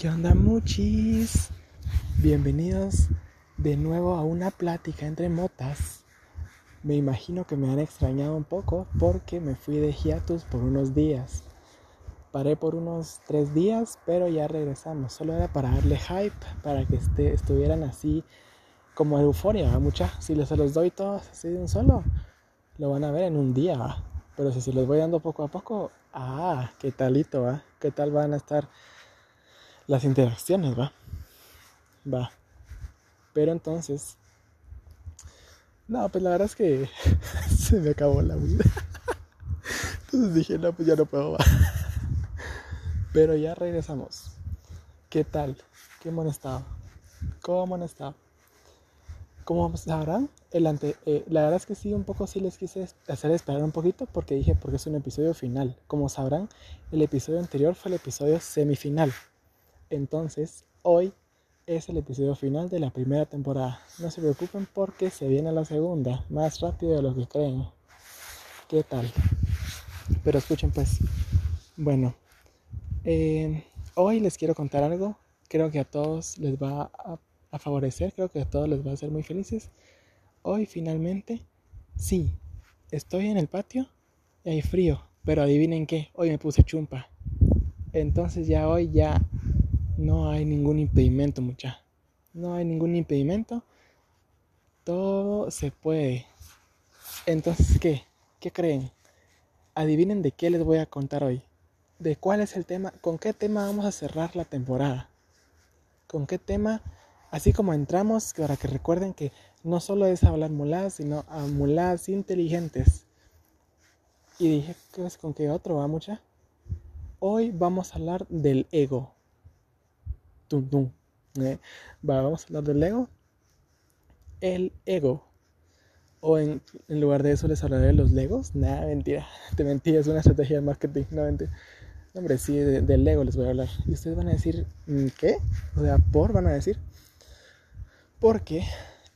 ¿Qué onda muchis? Bienvenidos de nuevo a una plática entre motas. Me imagino que me han extrañado un poco porque me fui de hiatus por unos días. Paré por unos tres días, pero ya regresamos. Solo era para darle hype, para que este, estuvieran así como euforia, mucha. Si les se los doy todos así de un solo, lo van a ver en un día. Pero si se los voy dando poco a poco, ah, qué talito, ¿va? ¿Qué tal van a estar las interacciones, va? Va. Pero entonces, no, pues la verdad es que se me acabó la vida. Entonces dije, no, pues ya no puedo. Va. Pero ya regresamos. ¿Qué tal? ¿Qué han estado? ¿Cómo han estado? Como sabrán, el ante, eh, la verdad es que sí, un poco sí les quise hacer esperar un poquito porque dije, porque es un episodio final. Como sabrán, el episodio anterior fue el episodio semifinal. Entonces, hoy es el episodio final de la primera temporada. No se preocupen porque se viene la segunda, más rápido de lo que creen. ¿Qué tal? Pero escuchen pues. Bueno, eh, hoy les quiero contar algo. Creo que a todos les va a a favorecer, creo que a todos les va a hacer muy felices. Hoy finalmente, sí, estoy en el patio y hay frío, pero adivinen qué, hoy me puse chumpa. Entonces ya hoy ya no hay ningún impedimento, mucha. No hay ningún impedimento. Todo se puede. Entonces, ¿qué? ¿Qué creen? Adivinen de qué les voy a contar hoy. ¿De cuál es el tema? ¿Con qué tema vamos a cerrar la temporada? ¿Con qué tema Así como entramos, para que recuerden que no solo es hablar muladas, sino a muladas inteligentes. Y dije, ¿qué es con qué otro va mucha? Hoy vamos a hablar del ego. Tum, tum. ¿eh? vamos a hablar del ego. El ego. O en, lugar de eso les hablaré de los legos. Nada, mentira. Te mentí, es una estrategia de marketing. No, mentira. hombre, sí, del ego les voy a hablar. Y ustedes van a decir, mm, ¿qué? O sea, por van a decir porque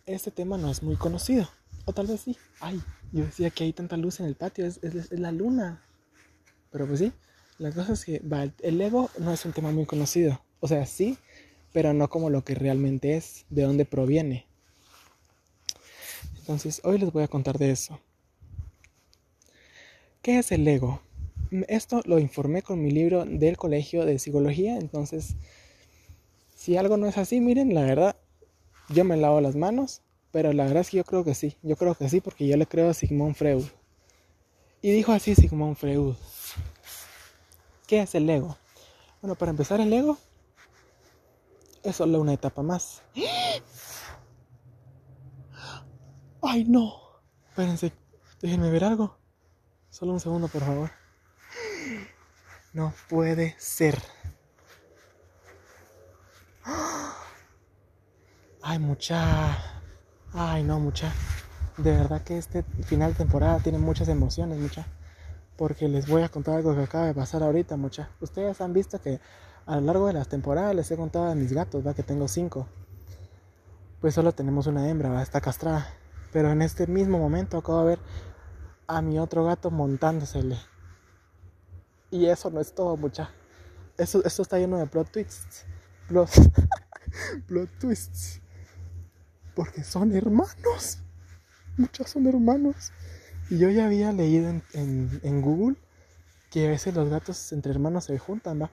este tema no es muy conocido. O tal vez sí. Ay, yo decía que hay tanta luz en el patio, es, la luna. Pero pues sí, la cosa es que el ego no es un tema muy conocido. O sea, sí, pero no como lo que realmente es, de dónde proviene. Entonces, hoy les voy a contar de eso. ¿Qué es el ego? Esto lo informé con mi libro del colegio de psicología, entonces, si algo no es así, miren, la verdad, yo me lavo las manos, pero la verdad es que yo creo que sí, yo creo que sí porque yo le creo a Sigmund Freud. Y dijo así Sigmund Freud. ¿Qué es el ego? Bueno, para empezar el ego es solo una etapa más. ¡Ay, no! Espérense, déjenme ver algo. Solo un segundo, por favor. No puede ser. Ay, mucha. Ay, no, mucha. De verdad que este final de temporada tiene muchas emociones, mucha. Porque les voy a contar algo que acaba de pasar ahorita, mucha. Ustedes han visto que a lo largo de las temporadas les he contado a mis gatos, va, que tengo cinco. Pues solo tenemos una hembra, va, está castrada. Pero en este mismo momento acabo de ver a mi otro gato montándosele. Y eso no es todo, mucha. Eso, esto está lleno de plot twists. Plot, plot twists. Porque son hermanos. Muchos son hermanos. Y yo ya había leído en, Google que a veces los gatos entre hermanos se juntan, ¿va?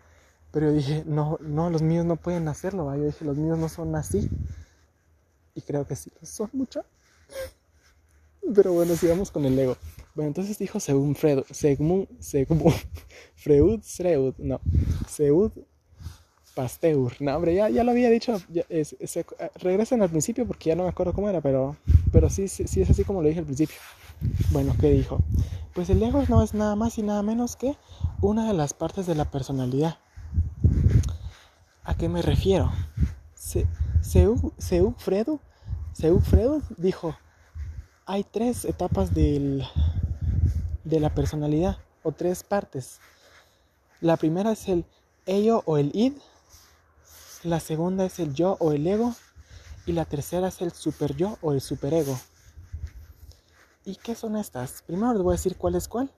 Pero yo dije, no, no, los míos no pueden hacerlo, ¿va? Yo dije, los míos no son así. Y creo que sí, son mucho. Pero bueno, sigamos con el ego. Bueno, entonces dijo según Freud, según, según Freud, Freud, no, Seud Pasteur. No, hombre, ya, ya lo había dicho. regresen al principio porque ya no me acuerdo cómo era, pero, pero sí, sí, sí, es así como lo dije al principio. Bueno, ¿qué dijo? Pues el ego no es nada más y nada menos que una de las partes de la personalidad. ¿A qué me refiero? Se, Seu, dijo, hay tres etapas del, de la personalidad, o tres partes. La primera es el ello o el id, la segunda es el yo o el ego. Y la tercera es el super yo o el superego. ¿Y qué son estas? Primero les voy a decir cuál es cuál.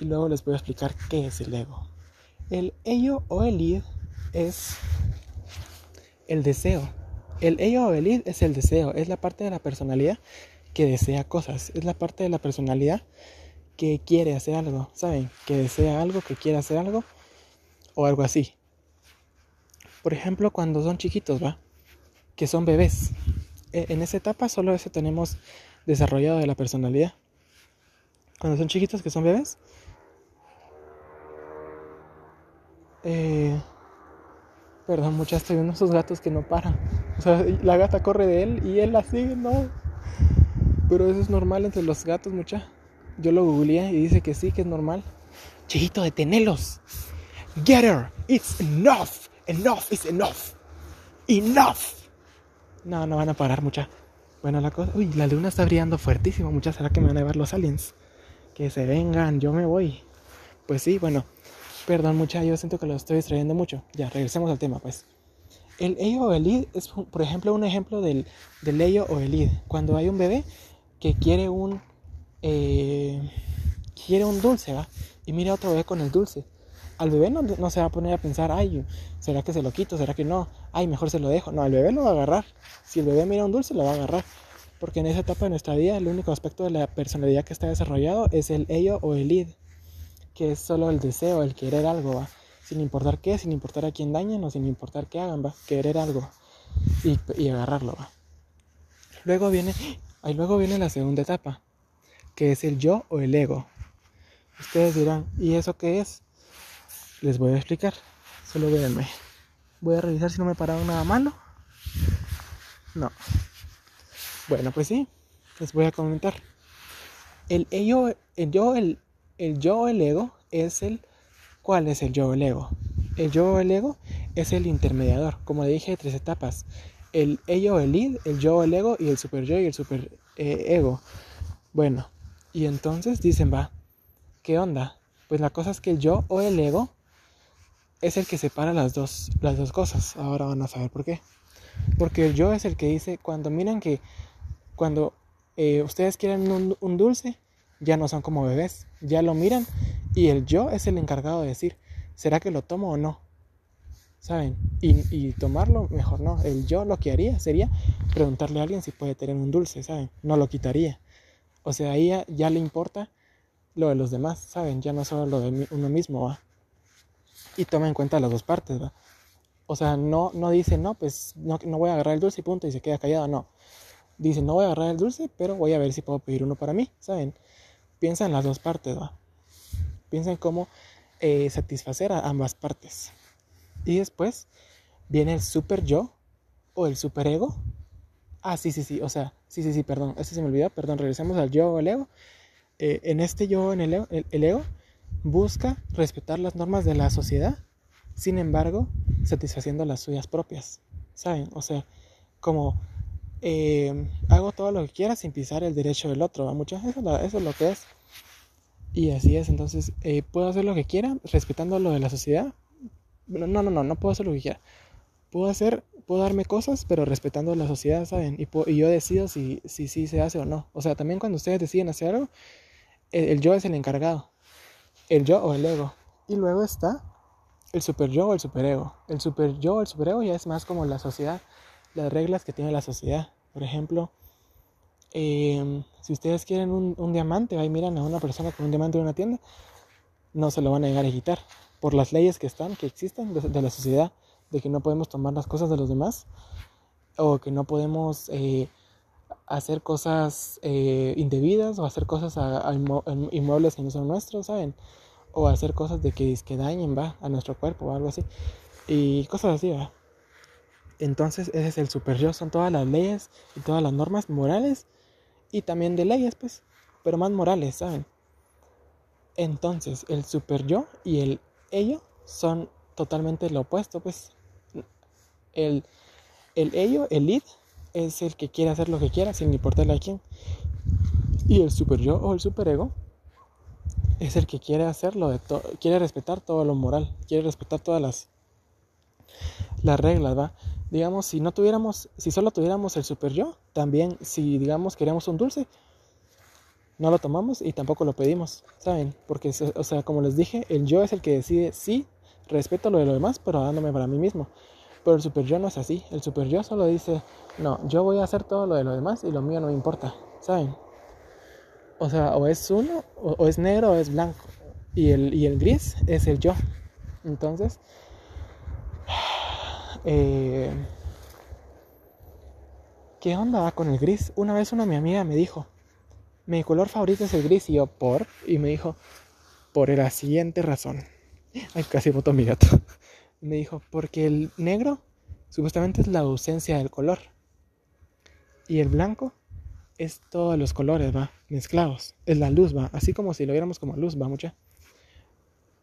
Y luego les voy a explicar qué es el ego. El ello o el id es el deseo. El ello o el id es el deseo, es la parte de la personalidad que desea cosas, es la parte de la personalidad que quiere hacer algo, ¿saben? Que desea algo, que quiere hacer algo o algo así. Por ejemplo, cuando son chiquitos, ¿va? Que son bebés. E, en esa etapa solo eso tenemos desarrollado de la personalidad. Cuando son chiquitos, que son bebés. Eh, perdón, muchas estoy viendo esos gatos que no paran. O sea, la gata corre de él y él la sigue, no. Pero eso es normal entre los gatos, mucha. Yo lo googleé y dice que sí, que es normal. Chiquito, detenelos. Get her. It's enough. Enough is enough. Enough. No, no van a parar, mucha. Bueno, la cosa. Uy, la luna está brillando fuertísimo, mucha. ¿Será que me van a ver los aliens? Que se vengan, yo me voy. Pues sí, bueno. Perdón, mucha. Yo siento que lo estoy distrayendo mucho. Ya, regresemos al tema, pues. El ello o el id es, por ejemplo, un ejemplo del, del ello o el id. Cuando hay un bebé que quiere un eh, quiere un dulce, ¿va? Y mira otro bebé con el dulce. Al bebé no, no, se va a poner a pensar, ay, ¿será que se lo quito? ¿Será que no? Ay, mejor se lo dejo. No, el bebé lo va a agarrar. Si el bebé mira un dulce, lo va a agarrar. Porque en esa etapa de nuestra vida, el único aspecto de la personalidad que está desarrollado es el ello o el id, que es solo el deseo, el querer algo. Sin importar qué, sin importar a quién dañen o sin importar qué hagan, ¿va? Querer algo y, agarrarlo, ¿va? Luego viene, ahí luego viene la segunda etapa, que es el yo o el ego. Ustedes dirán, ¿y eso qué es? Les voy a explicar. Solo véanme. Voy a revisar si no me pararon nada malo. No. Bueno, pues sí, les voy a comentar. El, ello, el yo, el, el yo o el ego es el... ¿Cuál es el yo o el ego? El yo o el ego es el intermediador, como le dije, tres etapas. El ello el id, el yo o el ego y el super yo y el super eh, ego. Bueno, y entonces dicen, va, ¿qué onda? Pues la cosa es que el yo o el ego es el que separa las dos, las dos cosas. Ahora van a saber por qué. Porque el yo es el que dice, cuando miran que, cuando eh, ustedes quieren un, dulce, ya no son como bebés, ya lo miran. Y el yo es el encargado de decir, ¿será que lo tomo o no? ¿Saben? Y, y tomarlo, mejor no. El yo lo que haría sería preguntarle a alguien si puede tener un dulce, ¿saben? No lo quitaría. O sea, ahí ya, le importa lo de los demás, ¿saben? Ya no solo lo de uno mismo, ¿va? Y toma en cuenta las dos partes, ¿va? O sea, no, no dice, no, pues no, no voy a agarrar el dulce y punto, y se queda callado, no. Dice, no voy a agarrar el dulce, pero voy a ver si puedo pedir uno para mí, ¿saben? Piensa en las dos partes, ¿va? Piensa en cómo eh, satisfacer a ambas partes. Y después viene el super yo o el super ego, Ah, sí, sí, sí, o sea, sí, sí, sí, perdón, este se me olvidó, perdón, regresemos al yo o el ego. Eh, en este yo, en el ego, el, el ego, busca respetar las normas de la sociedad, sin embargo, satisfaciendo las suyas propias, ¿saben? O sea, como eh, hago todo lo que quiera sin pisar el derecho del otro, muchas eso, eso es lo que es. Y así es, entonces, eh, puedo hacer lo que quiera respetando lo de la sociedad. No, no, no, no puedo hacer lo que quiera. Puedo hacer puedo darme cosas, pero respetando la sociedad, ¿saben? Y, y yo decido si, si, si, se hace o no. O sea, también cuando ustedes deciden hacer algo, el, el, yo es el encargado. El yo o el ego. Y luego está el super yo o el super ego. El super yo o el super ego ya es más como la sociedad, las reglas que tiene la sociedad. Por ejemplo, eh, si ustedes quieren un, diamante, ahí miran a una persona con un diamante en una tienda, no se lo van a llegar a quitar. Por las leyes que están, que existen de, la sociedad de que no podemos tomar las cosas de los demás o que no podemos eh, hacer cosas eh, indebidas o hacer cosas a, a, inmuebles que no son nuestros, ¿saben? O hacer cosas de que, que dañen, va, a nuestro cuerpo o algo así. Y cosas así, va. Entonces ese es el super yo, son todas las leyes y todas las normas morales y también de leyes, pues, pero más morales, ¿saben? Entonces el super yo y el ello son totalmente lo opuesto, pues el, el ello, el id, es el que quiere hacer lo que quiera sin importarle a quién. Y el super yo o el super ego es el que quiere hacerlo, de quiere respetar todo lo moral, quiere respetar todas las, las reglas, ¿va? Digamos, si no tuviéramos, si solo tuviéramos el super yo, también si digamos queremos un dulce, no lo tomamos y tampoco lo pedimos, ¿saben? Porque, o sea, como les dije, el yo es el que decide, sí, respeto lo de lo demás, pero dándome para mí mismo. Pero el super yo no es así. El super yo solo dice, no, yo voy a hacer todo lo de lo demás y lo mío no me importa, ¿saben? O sea, o es uno, o, es negro o es blanco. Y el, y el gris es el yo. Entonces, eh, ¿qué onda con el gris? Una vez una mi amiga me dijo, mi color favorito es el gris y yo, ¿por? Y me dijo, por la siguiente razón. Ay, casi voto a mi gato. Me dijo, porque el negro supuestamente es la ausencia del color. Y el blanco es todos los colores, va, mezclados. Es la luz, va, así como si lo viéramos como luz, va, mucha.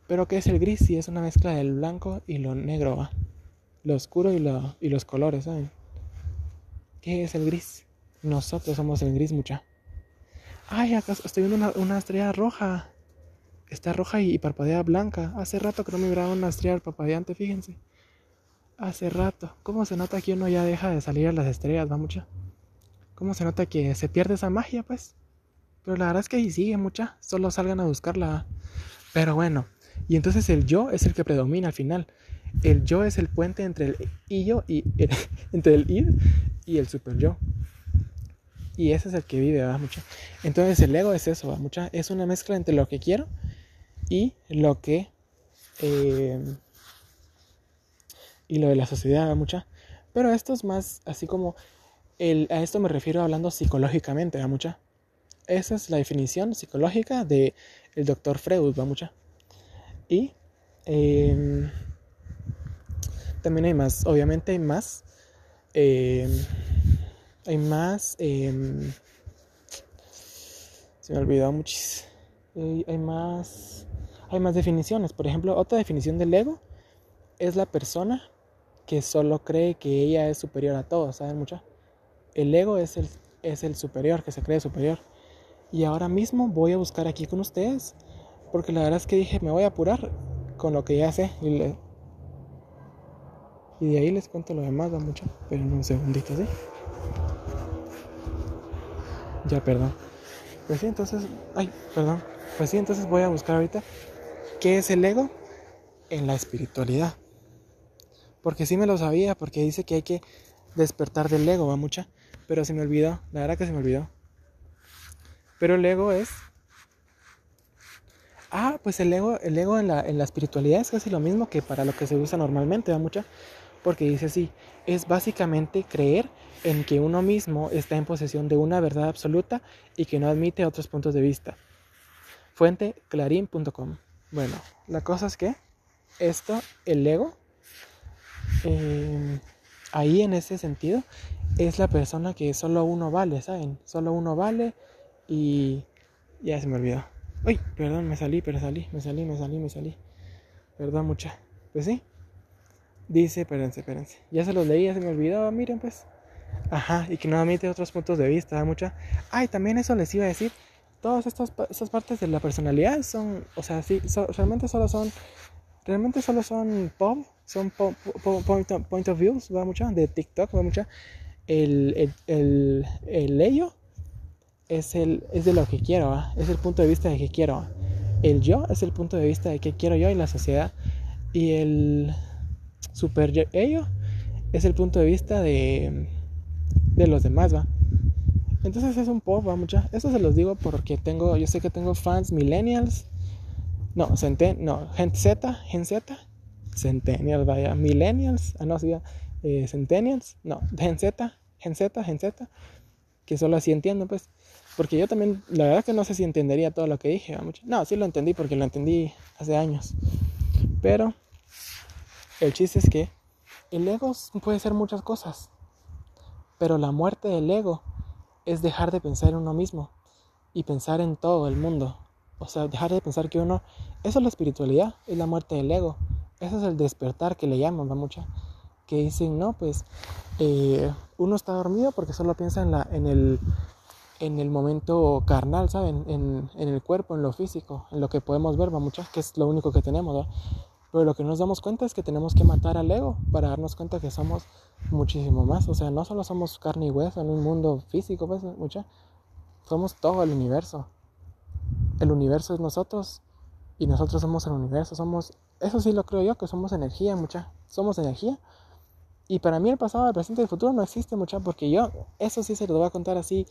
Pero ¿qué es el gris? Si es una mezcla del blanco y lo negro, va. Lo oscuro y, lo, y los colores, ¿saben? ¿Qué es el gris? Nosotros somos el gris, mucha. Ay, acá estoy viendo una, estrella roja. Está roja y, parpadea blanca. Hace rato que no me miraba una estrella parpadeante, fíjense. Hace rato. ¿Cómo se nota que uno ya deja de salir a las estrellas, va mucha? ¿Cómo se nota que se pierde esa magia, pues? Pero la verdad es que ahí sigue mucha. Solo salgan a buscarla. Pero bueno. Y entonces el yo es el que predomina al final. El yo es el puente entre el y yo y entre el id y el super yo. Y ese es el que vive, ¿verdad? Mucha. Entonces el ego es eso, ¿va? Mucha. Es una mezcla entre lo que quiero y lo que... Eh, y lo de la sociedad, ¿va? Mucha. Pero esto es más así como... El, a esto me refiero hablando psicológicamente, ¿va? Mucha. Esa es la definición psicológica de el doctor Freud, ¿va? Mucha. Y... Em, también hay más, obviamente hay más. Eh, hay más. Em, se me olvidó muchísimo. Hay, más. Hay más definiciones. Por ejemplo, otra definición del ego es la persona que solo cree que ella es superior a todos. ¿Saben mucho? El ego es el, es el superior, que se cree superior. Y ahora mismo voy a buscar aquí con ustedes. Porque la verdad es que dije, me voy a apurar con lo que ya sé. Y, y de ahí les cuento lo demás, da mucho. Pero en un segundito, ¿sí? Ya, perdón. Pues sí, entonces, ay, perdón. Pues sí, entonces voy a buscar ahorita qué es el ego en la espiritualidad. Porque sí me lo sabía, porque dice que hay que despertar del ego, va mucha. Pero se me olvidó, la verdad que se me olvidó. Pero el ego es... Ah, pues el ego, el ego en la, en la espiritualidad es casi lo mismo que para lo que se usa normalmente, va mucha. Porque dice así, es básicamente creer en que uno mismo está en posesión de una verdad absoluta y que no admite otros puntos de vista. Fuente clarín.com. Bueno, la cosa es que esto, el ego, eh, ahí en ese sentido, es la persona que solo uno vale, ¿saben? Solo uno vale y ya se me olvidó. Uy, perdón, me salí, pero salí, me salí, me salí, me salí. Perdón, mucha. Pues sí. Dice, espérense, espérense. Ya se los leí, ya se me olvidó, miren pues. Ajá, y que admite otros puntos de vista, mucha. Ay, también eso les iba a decir. Todas estas, estas partes de la personalidad son, o sea, sí, realmente solo son, realmente solo son pop, son point, of, views, va mucha, de TikTok, va mucha. El, el, el, el ello es, el, es de lo que quiero, ¿va? es el punto de vista de que quiero. El yo es el punto de vista de que quiero yo y la sociedad. Y el super ello es el punto de vista de de los demás, ¿va? Entonces es un pop, va mucha. Eso se los digo porque tengo, yo sé que tengo fans millennials. No, centen, no, Gen Z, Gen Z, Centennials, vaya, millennials, ah no, sí, eh, centennials, no, Gen Z, Gen Z, Gen Z, que solo así entiendo, pues. Porque yo también, la verdad que no sé si entendería todo lo que dije, ¿va? No, sí lo entendí porque lo entendí hace años. Pero el chiste es que el ego puede ser muchas cosas. Pero la muerte del ego es dejar de pensar en uno mismo y pensar en todo el mundo. O sea, dejar de pensar que uno... Eso es la espiritualidad, es la muerte del ego. Eso es el despertar que le llaman, ¿va mucha? Que dicen, no, pues eh, uno está dormido porque solo piensa en, la, en, el, en el momento carnal, ¿saben? En, en el cuerpo, en lo físico, en lo que podemos ver, va mucha, que es lo único que tenemos, ¿va? Pero lo que nos damos cuenta es que tenemos que matar al ego para darnos cuenta que somos muchísimo más. O sea, no solo somos carne y hueso en un mundo físico, pues, mucha. Somos todo el universo. El universo es nosotros y nosotros somos el universo. Somos, eso sí lo creo yo, que somos energía, mucha. Somos energía Y para mí el pasado, el presente y el futuro no existe mucha, porque yo, eso sí se lo voy a contar así,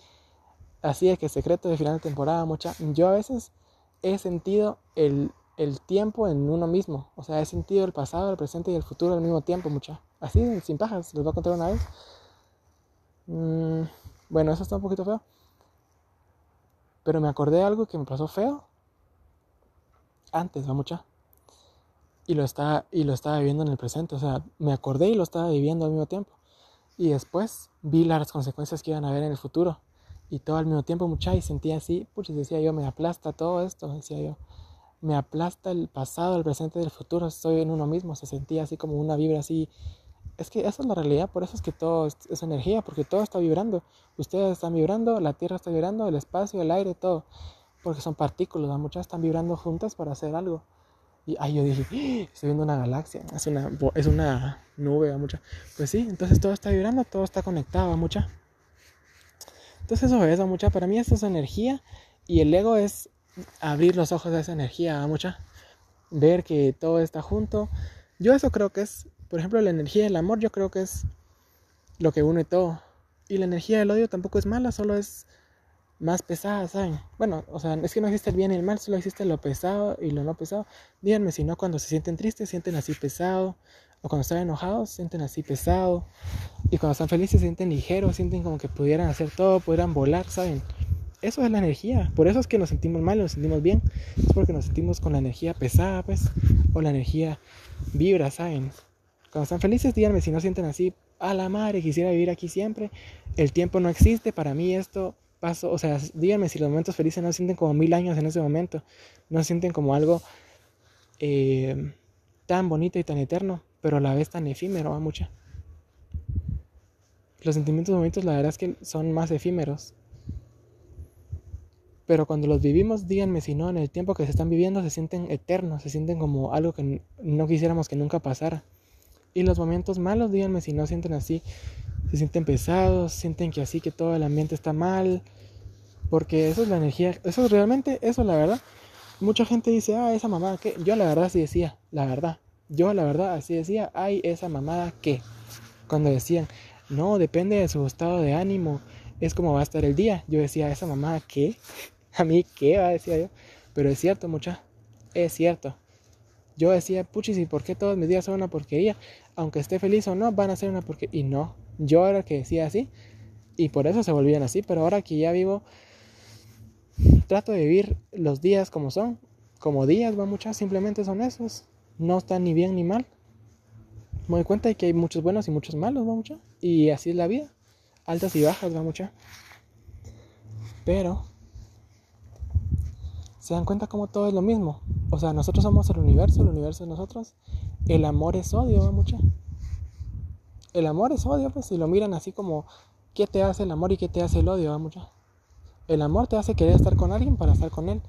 así es que secreto de final de temporada mucha. Yo a veces he sentido el, el tiempo en uno mismo, o sea, he sentido el pasado, el presente y el futuro al mismo tiempo mucha. Así, sin pajas, les voy a contar una vez. Mm, bueno, eso está un poquito feo. Pero me acordé de algo que me pasó feo antes, va mucha y lo estaba, y lo estaba viviendo en el presente. O sea, me acordé y lo estaba viviendo al mismo tiempo. Y después vi las consecuencias que iban a haber en el futuro. Y todo al mismo tiempo, mucha, y sentía así, pucha, decía yo, me aplasta todo esto, decía yo. Me aplasta el pasado, el presente y el futuro, estoy en uno mismo. Se sentía así como una vibra así. Es que esa es la realidad, por eso es que todo es, energía, porque todo está vibrando. Ustedes están vibrando, la Tierra está vibrando, el espacio, el aire, todo. Porque son partículas, muchas están vibrando juntas para hacer algo. Y ahí yo dije, ¡Ah! estoy viendo una galaxia, es una, es una nube, mucha. Pues sí, entonces todo está vibrando, todo está conectado, mucha. Entonces eso es, mucha. Para mí eso es energía y el ego es abrir los ojos a esa energía, mucha. Ver que todo está junto. Yo eso creo que es, por ejemplo, la energía del amor, yo creo que es lo que une todo. Y la energía del odio tampoco es mala, solo es más pesadas, ¿saben? Bueno, o sea, es que no existe el bien y el mal, solo existe lo pesado y lo no pesado. Díganme si no, cuando se sienten tristes, sienten así pesado, o cuando están enojados, sienten así pesado, y cuando están felices, sienten ligeros, sienten como que pudieran hacer todo, pudieran volar, ¿saben? Eso es la energía, por eso es que nos sentimos mal nos sentimos bien, es porque nos sentimos con la energía pesada, pues, o la energía vibra, ¿saben? Cuando están felices, díganme si no sienten así, a la madre, quisiera vivir aquí siempre, el tiempo no existe, para mí esto paso, o sea, díganme si los momentos felices no sienten como mil años en ese momento, no sienten como algo eh, tan bonito y tan eterno, pero a la vez tan efímero, a mucha. Los sentimientos bonitos la verdad es que son más efímeros. Pero cuando los vivimos, díganme si no, en el tiempo que se están viviendo se sienten eternos, se sienten como algo que no quisiéramos que nunca pasara. Y los momentos malos, díganme si no sienten así, se sienten pesados, sienten que así que todo el ambiente está mal, porque eso es la energía, eso es realmente, eso la verdad. Mucha gente dice, ah, esa mamada que, yo la verdad así decía, la verdad, yo la verdad así decía, ay, esa mamada que, cuando decían, no, depende de su estado de ánimo, es como va a estar el día. Yo decía, esa mamada que, a mí qué, va, decía yo, pero es cierto, mucha, es cierto. Yo decía, puchis, ¿y por qué todos mis días son una porquería? Aunque esté feliz o no, van a ser una porquería. Y no, yo era que decía así y por eso se volvían así, pero ahora que ya vivo, trato de vivir los días como son, como días, va muchas, simplemente son esos, no están ni bien ni mal. Me doy cuenta de que hay muchos buenos y muchos malos, mucha, y así es la vida, altas y bajas, va mucha. Pero se dan cuenta como todo es lo mismo. O sea, nosotros somos el universo, el universo es nosotros. El amor es odio, va mucha el amor es odio, pues si lo miran así como qué te hace el amor y qué te hace el odio, a mucha. El amor te hace querer estar con alguien para estar con él.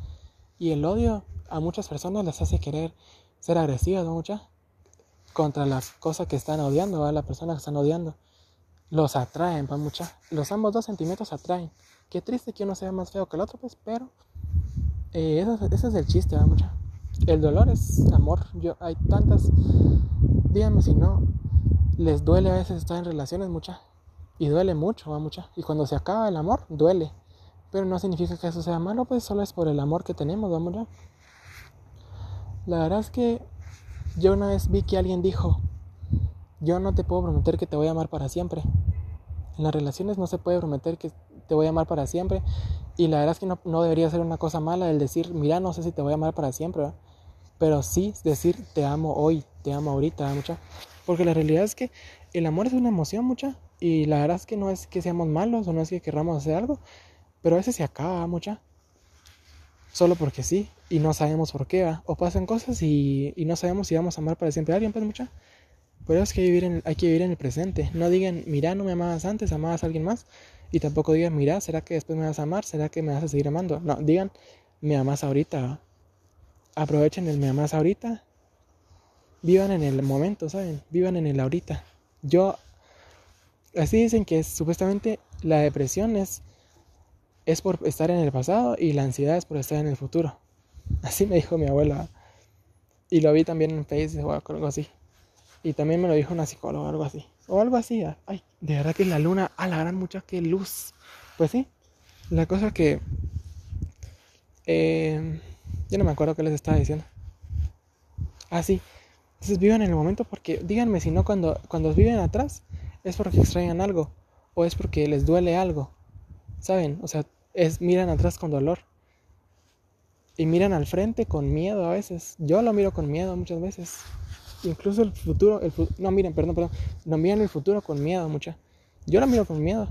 Y el odio a muchas personas les hace querer ser agresivas, ¿no? Mucha? Contra las cosas que están odiando, a la persona que están odiando. Los atraen, va mucha. Los ambos dos sentimientos atraen. Qué triste que uno sea más feo que el otro, pues, pero eh, ese, es el chiste, va mucha. El dolor es amor. Yo, hay tantas. Díganme si no, les duele a veces estar en relaciones mucha. Y duele mucho, va mucha. Y cuando se acaba el amor, duele. Pero no significa que eso sea malo, pues solo es por el amor que tenemos, vamos La verdad es que yo una vez vi que alguien dijo, yo no te puedo prometer que te voy a amar para siempre. En las relaciones no se puede prometer que te voy a amar para siempre. Y la verdad es que no, no debería ser una cosa mala el decir, mira, no sé si te voy a amar para siempre. Pero sí decir, te amo hoy, te amo ahorita, mucha. Porque la realidad es que el amor es una emoción mucha. Y la verdad es que no es que seamos malos o no es que querramos hacer algo. Pero a veces se acaba mucha. Solo porque sí. Y no sabemos por qué va. O pasan cosas y, no sabemos si vamos a amar para siempre a alguien, pues mucha. Por eso es que vivir en, hay que vivir en el presente. No digan, mira, no me amabas antes, amabas a alguien más. Y tampoco digan, mira, ¿será que después me vas a amar? ¿Será que me vas a seguir amando? No, digan, me amas ahorita. Aprovechen el me amas ahorita vivan en el momento, ¿saben? Vivan en el ahorita. Yo, así dicen que supuestamente la depresión es, es por estar en el pasado y la ansiedad es por estar en el futuro. Así me dijo mi abuela. Y lo vi también en Facebook o algo así. Y también me lo dijo una psicóloga, algo así. o algo así. Ay, de verdad que la luna, a la gran mucha que luz. Pues sí, la cosa que... Eh, yo no me acuerdo qué les estaba diciendo. Ah, sí. Entonces vivan en el momento porque díganme si no cuando, cuando viven atrás es porque extrañan algo o es porque les duele algo. ¿Saben? O sea, es miran atrás con dolor. Y miran al frente con miedo a veces. Yo lo miro con miedo muchas veces. Incluso el futuro, el no miren, perdón, perdón. No miran el futuro con miedo mucha. Yo lo miro con miedo.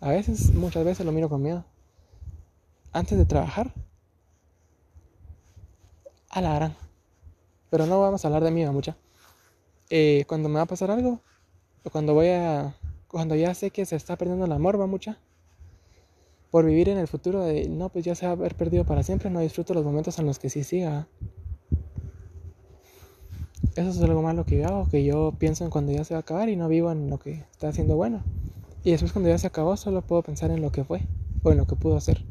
A veces, muchas veces lo miro con miedo. Antes de trabajar. A la. Pero no vamos a hablar de miedo mucha. Eh, cuando me va a pasar algo, o cuando voy a, cuando ya sé que se está perdiendo el amor, mucha por vivir en el futuro de, no, pues ya se va a haber perdido para siempre, no disfruto los momentos en los que sí siga. Eso es algo malo que yo hago, que yo pienso en cuando ya se va a acabar y no vivo en lo que está haciendo bueno. Y después cuando ya se acabó solo puedo pensar en lo que fue o en lo que pudo hacer.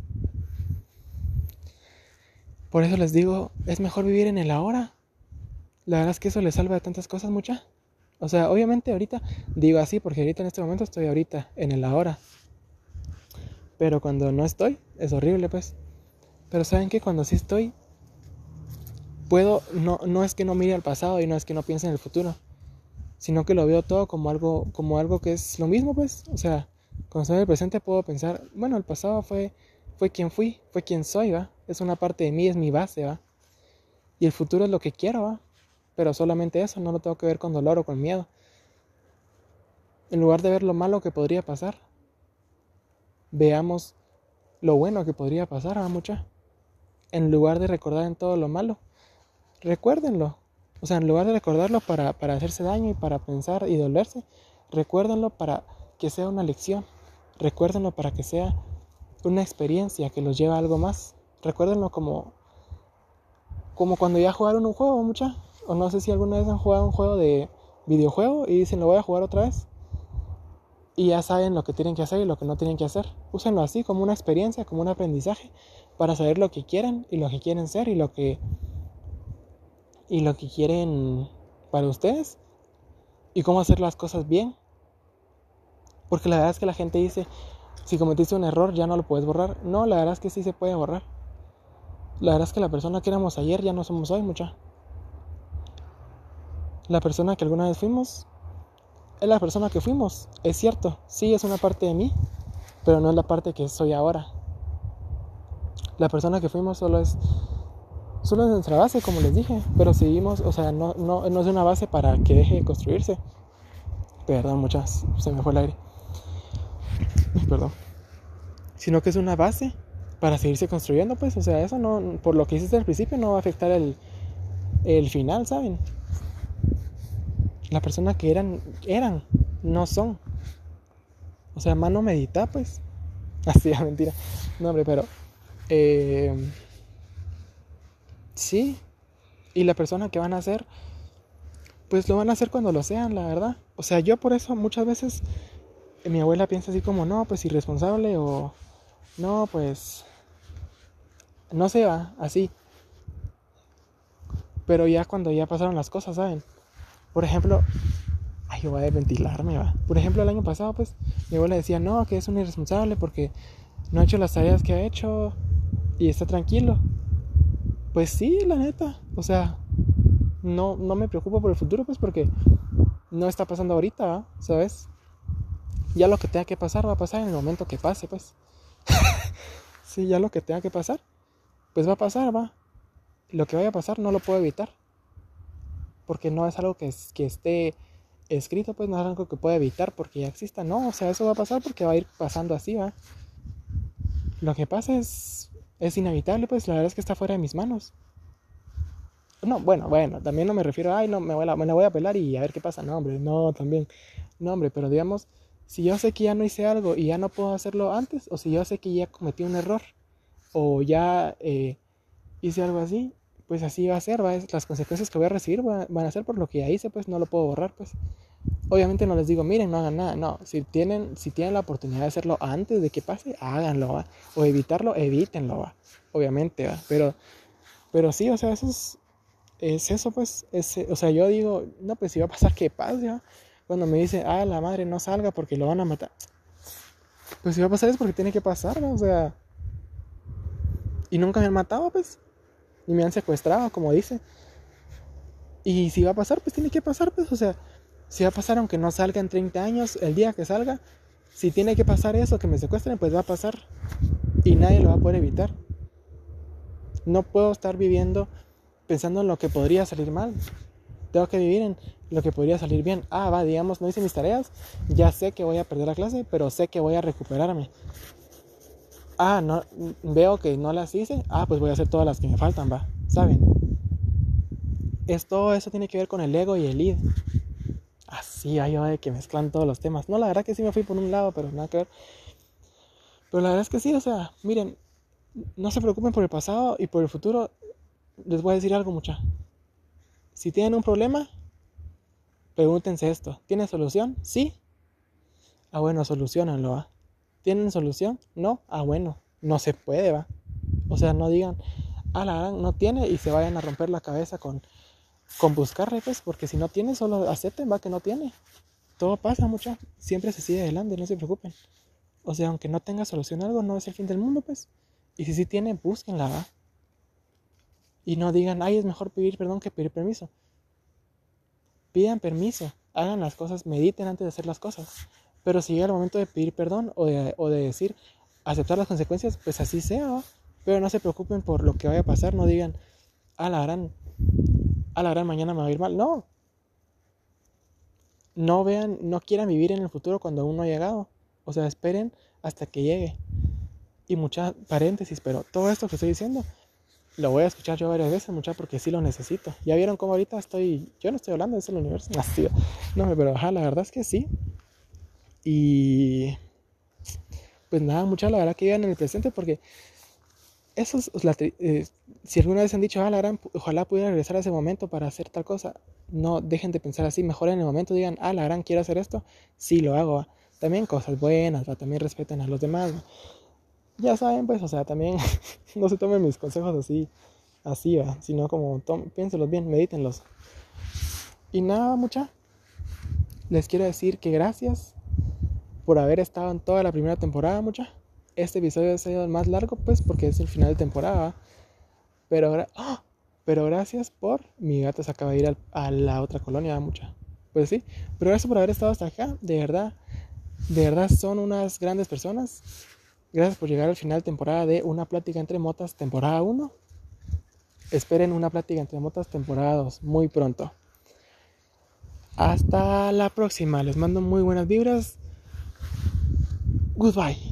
Por eso les digo, es mejor vivir en el ahora. La verdad es que eso le salva de tantas cosas mucha. O sea, obviamente ahorita digo así porque ahorita en este momento estoy ahorita en el ahora. Pero cuando no estoy, es horrible, pues. Pero saben que cuando sí estoy, puedo, no, no es que no mire al pasado y no es que no piense en el futuro, sino que lo veo todo como algo, como algo que es lo mismo, pues. O sea, cuando estoy en el presente puedo pensar, bueno, el pasado fue, fue quien fui, fue quien soy, ¿va? Es una parte de mí, es mi base, ¿va? Y el futuro es lo que quiero, ¿va? Pero solamente eso, no lo tengo que ver con dolor o con miedo. En lugar de ver lo malo que podría pasar, veamos lo bueno que podría pasar a mucha. En lugar de recordar en todo lo malo, recuérdenlo. O sea, en lugar de recordarlo para, para hacerse daño y para pensar y dolerse, recuérdenlo para que sea una lección. Recuérdenlo para que sea una experiencia que los lleve a algo más. Recuérdenlo como, como cuando ya jugaron un juego, mucha. O no sé si alguna vez han jugado un juego de videojuego y dicen lo voy a jugar otra vez y ya saben lo que tienen que hacer y lo que no tienen que hacer. Úsenlo así como una experiencia, como un aprendizaje para saber lo que quieren y lo que quieren ser y lo que y lo que quieren para ustedes y cómo hacer las cosas bien. Porque la verdad es que la gente dice, si cometiste un error ya no lo puedes borrar. No, la verdad es que sí se puede borrar. La verdad es que la persona que éramos ayer ya no somos hoy mucha. La persona que alguna vez fuimos es la persona que fuimos. Es cierto, sí es una parte de mí, pero no es la parte que soy ahora. La persona que fuimos solo es solo es nuestra base, como les dije, pero seguimos, o sea, no, no, no es una base para que deje de construirse. Perdón, muchas, se me fue el aire. Perdón. Sino que es una base para seguirse construyendo, pues, o sea, eso no, por lo que hiciste al principio no va a afectar el, el final, ¿saben? la persona que eran, eran, no son. O sea, mano medita, pues. Así, mentira. No, hombre, pero. Eh, sí. Y la persona que van a ser, pues lo van a hacer cuando lo sean, la verdad. O sea, yo por eso muchas veces mi abuela piensa así como, no, pues irresponsable o no, pues no se va, así. Pero ya cuando ya pasaron las cosas, ¿saben? Por ejemplo, ay, yo voy a ventilarme, va. Por ejemplo, el año pasado, pues, mi abuela decía, no, que es un irresponsable porque no ha hecho las tareas que ha hecho y está tranquilo. Pues sí, la neta. O sea, no, no me preocupo por el futuro, pues, porque no está pasando ahorita. ¿sabes? Ya lo que tenga que pasar va a pasar en el momento que pase, pues. sí, ya lo que tenga que pasar, pues va a pasar, va. Lo que vaya a pasar no lo puedo evitar porque no es algo que, que esté escrito, pues no es algo que pueda evitar porque ya exista, no, o sea, eso va a pasar porque va a ir pasando así, va. Lo que pasa es, es inevitable, pues la verdad es que está fuera de mis manos. No, bueno, bueno, también no me refiero, ay, no, me, voy a, me la voy a pelar y a ver qué pasa, no, hombre, no, también, no, hombre, pero digamos, si yo sé que ya no hice algo y ya no puedo hacerlo antes, o si yo sé que ya cometí un error, o ya eh, hice algo así, pues así va a ser, ¿va? las consecuencias que voy a recibir van a ser por lo que ya hice, pues no lo puedo borrar, pues. Obviamente no les digo, miren, no hagan nada, no, si tienen, si tienen la oportunidad de hacerlo antes de que pase, háganlo, ¿va? O evitarlo, evítenlo, ¿va? Obviamente, ¿va? Pero, pero sí, o sea, eso es, es eso, pues, es, o sea, yo digo, no, pues si va a pasar, que pase, ¿va? cuando me dice, ah, la madre no salga porque lo van a matar. Pues si va a pasar es porque tiene que pasar, ¿no? O sea. Y nunca me han matado, pues. Ni me han secuestrado, como dice. Y si va a pasar, pues tiene que pasar, pues. O sea, si va a pasar aunque no salga en 30 años, el día que salga, si tiene que pasar eso, que me secuestren, pues va a pasar. Y nadie lo va a poder evitar. No puedo estar viviendo pensando en lo que podría salir mal. Tengo que vivir en lo que podría salir bien. Ah, va, digamos, no hice mis tareas, ya sé que voy a perder la clase, pero sé que voy a recuperarme. Ah, no, veo que no las hice, ah, pues voy a hacer todas las que me faltan, va, ¿saben? Esto, eso tiene que ver con el ego y el id. Así, hay de que mezclan todos los temas. No, la verdad que sí me fui por un lado, pero nada que ver. Pero la verdad es que sí, o sea, miren, no se preocupen por el pasado y por el futuro. Les voy a decir algo, mucha. Si tienen un problema, pregúntense esto. ¿Tiene solución? Sí. Ah, bueno, solucionanlo, ¿va? ¿Tienen solución? No. Ah, bueno, no se puede, ¿va? O sea, no digan, ah, la gran no tiene y se vayan a romper la cabeza con, con buscar pues, porque si no tiene, solo acepten, va, que no tiene. Todo pasa, mucha. Siempre se sigue adelante, no se preocupen. O sea, aunque no tenga solución a algo, no es el fin del mundo, pues. Y si sí tiene, búsquenla, ¿va? Y no digan, ay, es mejor pedir perdón que pedir permiso. Pidan permiso, hagan las cosas, mediten antes de hacer las cosas. Pero si llega el momento de pedir perdón o de, o de decir, aceptar las consecuencias, pues así sea, ¿va? Pero no se preocupen por lo que vaya a pasar, no digan, a la gran, a la gran mañana me va a ir mal. No. No vean, no quieran vivir en el futuro cuando aún no ha llegado. O sea, esperen hasta que llegue. Y muchas paréntesis, pero todo esto que estoy diciendo lo voy a escuchar yo varias veces, muchachos, porque sí lo necesito. Ya vieron cómo ahorita estoy. Yo no estoy hablando en el universo. No, pero ajá, la verdad es que sí. Y. Pues nada, muchachos, la verdad que vivan en el presente porque. Eso es eh, si alguna vez han dicho, ah, la gran, ojalá pudiera regresar a ese momento para hacer tal cosa, no dejen de pensar así, mejor en el momento digan, ah, la gran, quiero hacer esto, sí lo hago. También cosas buenas, también respeten a los demás ya saben, pues, o sea, también no se tomen mis consejos así, así, ¿va? sino como piénselos bien, medítenlos. Y nada, mucha, les quiero decir que gracias por haber estado en toda la primera temporada, mucha. Este episodio ha sido más largo, pues, porque es el final de temporada. Pero, ¡ah! pero gracias por. Mi gato se acaba de ir a la otra colonia, mucha. Pues sí, pero gracias por haber estado hasta acá. De verdad, de verdad son unas grandes personas. Gracias por llegar al final de temporada de Una Plática entre Motas, temporada 1. Esperen una plática entre motas, temporada 2, muy pronto. Hasta la próxima. Les mando muy buenas vibras. Goodbye.